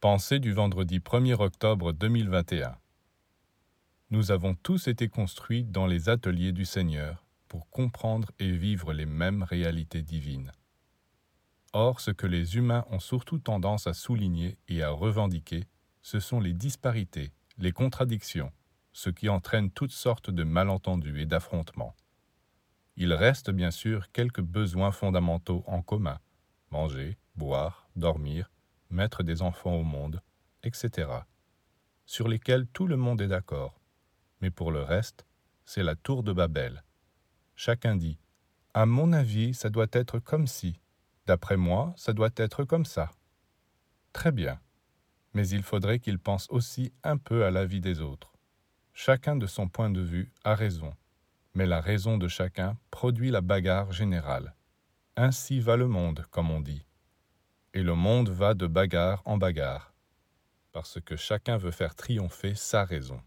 Pensée du vendredi 1er octobre 2021. Nous avons tous été construits dans les ateliers du Seigneur pour comprendre et vivre les mêmes réalités divines. Or, ce que les humains ont surtout tendance à souligner et à revendiquer, ce sont les disparités, les contradictions, ce qui entraîne toutes sortes de malentendus et d'affrontements. Il reste bien sûr quelques besoins fondamentaux en commun manger, boire, dormir, mettre des enfants au monde, etc., sur lesquels tout le monde est d'accord. Mais pour le reste, c'est la tour de Babel. Chacun dit À mon avis, ça doit être comme si. D'après moi, ça doit être comme ça. Très bien. Mais il faudrait qu'il pense aussi un peu à la vie des autres. Chacun de son point de vue a raison, mais la raison de chacun produit la bagarre générale. Ainsi va le monde, comme on dit et le monde va de bagarre en bagarre, parce que chacun veut faire triompher sa raison.